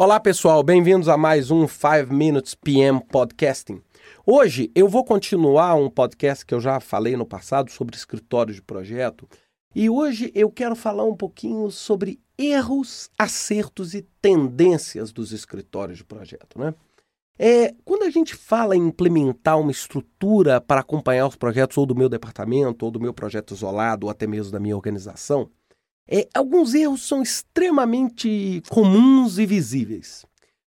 Olá pessoal, bem-vindos a mais um 5 Minutes PM Podcasting. Hoje eu vou continuar um podcast que eu já falei no passado sobre escritórios de projeto e hoje eu quero falar um pouquinho sobre erros, acertos e tendências dos escritórios de projeto, né? É, quando a gente fala em implementar uma estrutura para acompanhar os projetos ou do meu departamento, ou do meu projeto isolado, ou até mesmo da minha organização, é, alguns erros são extremamente comuns e visíveis.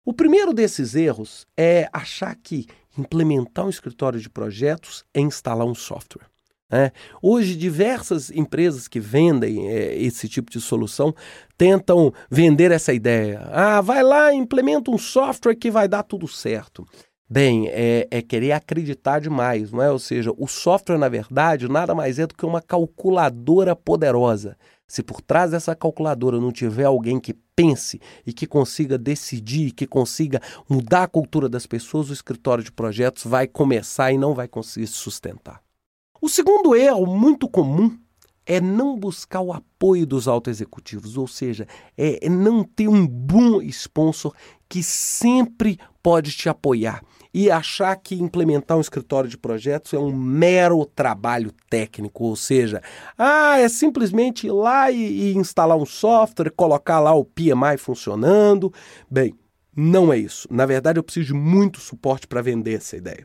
O primeiro desses erros é achar que implementar um escritório de projetos é instalar um software. É. Hoje, diversas empresas que vendem é, esse tipo de solução tentam vender essa ideia. Ah, vai lá, implementa um software que vai dar tudo certo. Bem, é, é, querer acreditar demais, não é? Ou seja, o software, na verdade, nada mais é do que uma calculadora poderosa. Se por trás dessa calculadora não tiver alguém que pense e que consiga decidir, que consiga mudar a cultura das pessoas, o escritório de projetos vai começar e não vai conseguir se sustentar. O segundo erro muito comum é não buscar o apoio dos auto-executivos, ou seja, é não ter um bom sponsor que sempre pode te apoiar e achar que implementar um escritório de projetos é um mero trabalho técnico, ou seja, ah, é simplesmente ir lá e, e instalar um software, colocar lá o PMI funcionando. Bem, não é isso. Na verdade, eu preciso de muito suporte para vender essa ideia.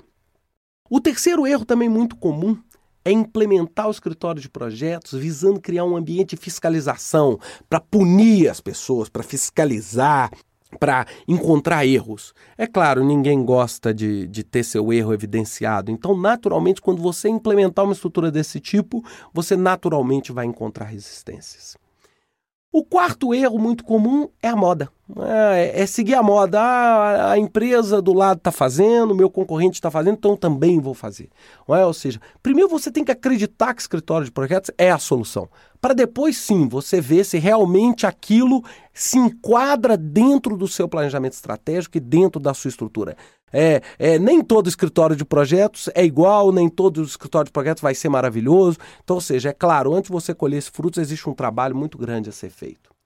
O terceiro erro também muito comum é implementar o escritório de projetos visando criar um ambiente de fiscalização para punir as pessoas, para fiscalizar, para encontrar erros. É claro, ninguém gosta de, de ter seu erro evidenciado. Então, naturalmente, quando você implementar uma estrutura desse tipo, você naturalmente vai encontrar resistências. O quarto erro muito comum é a moda. É, é seguir a moda. Ah, a empresa do lado está fazendo, meu concorrente está fazendo, então também vou fazer. É? Ou seja, primeiro você tem que acreditar que escritório de projetos é a solução. Para depois sim você ver se realmente aquilo se enquadra dentro do seu planejamento estratégico e dentro da sua estrutura. É, é, nem todo escritório de projetos é igual, nem todo escritório de projetos vai ser maravilhoso. Então, ou seja, é claro, antes de você colher esses frutos, existe um trabalho muito grande a ser feito.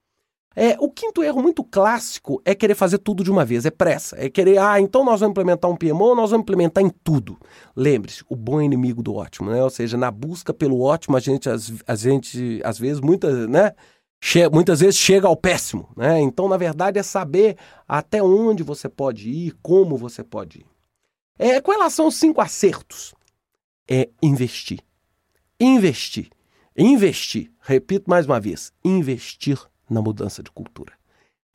É, o quinto erro muito clássico é querer fazer tudo de uma vez, é pressa. É querer, ah, então nós vamos implementar um PMO, nós vamos implementar em tudo. Lembre-se, o bom é inimigo do ótimo, né? Ou seja, na busca pelo ótimo, a gente, a gente às vezes, muitas, né? Che muitas vezes chega ao péssimo, né? Então, na verdade, é saber até onde você pode ir, como você pode ir. É, com relação aos cinco acertos, é investir. Investir. Investir. Repito mais uma vez, investir na mudança de cultura.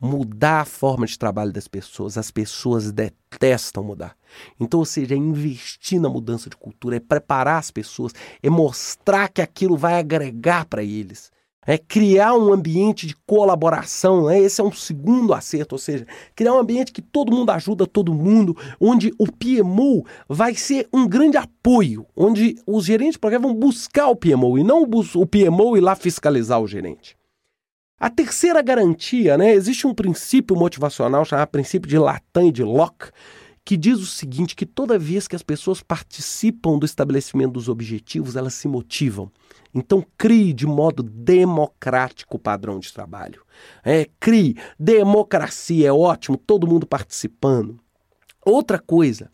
Mudar a forma de trabalho das pessoas. As pessoas detestam mudar. Então, ou seja, é investir na mudança de cultura, é preparar as pessoas, é mostrar que aquilo vai agregar para eles é criar um ambiente de colaboração, né? esse é um segundo acerto, ou seja, criar um ambiente que todo mundo ajuda todo mundo, onde o PMO vai ser um grande apoio, onde os gerentes de projeto vão buscar o PMO e não o PMO ir lá fiscalizar o gerente. A terceira garantia, né? Existe um princípio motivacional chamado princípio de Lacan e de Locke, que diz o seguinte: que toda vez que as pessoas participam do estabelecimento dos objetivos, elas se motivam. Então, crie de modo democrático o padrão de trabalho. É, crie democracia, é ótimo, todo mundo participando. Outra coisa,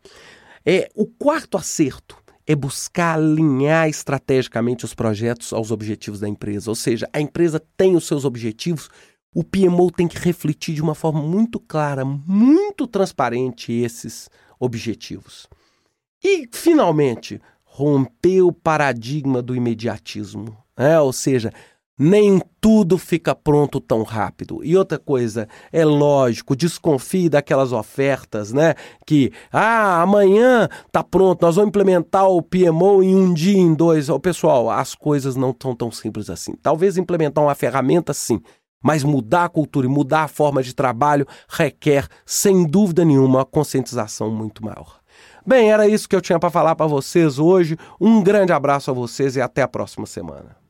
é o quarto acerto é buscar alinhar estrategicamente os projetos aos objetivos da empresa. Ou seja, a empresa tem os seus objetivos, o PMO tem que refletir de uma forma muito clara, muito transparente esses objetivos. E, finalmente, romper o paradigma do imediatismo. É, ou seja, nem tudo fica pronto tão rápido. E outra coisa, é lógico, desconfie daquelas ofertas, né? Que, ah, amanhã tá pronto, nós vamos implementar o PMO em um dia, em dois. Oh, pessoal, as coisas não estão tão simples assim. Talvez implementar uma ferramenta, sim, mas mudar a cultura e mudar a forma de trabalho requer, sem dúvida nenhuma, uma conscientização muito maior. Bem, era isso que eu tinha para falar para vocês hoje. Um grande abraço a vocês e até a próxima semana.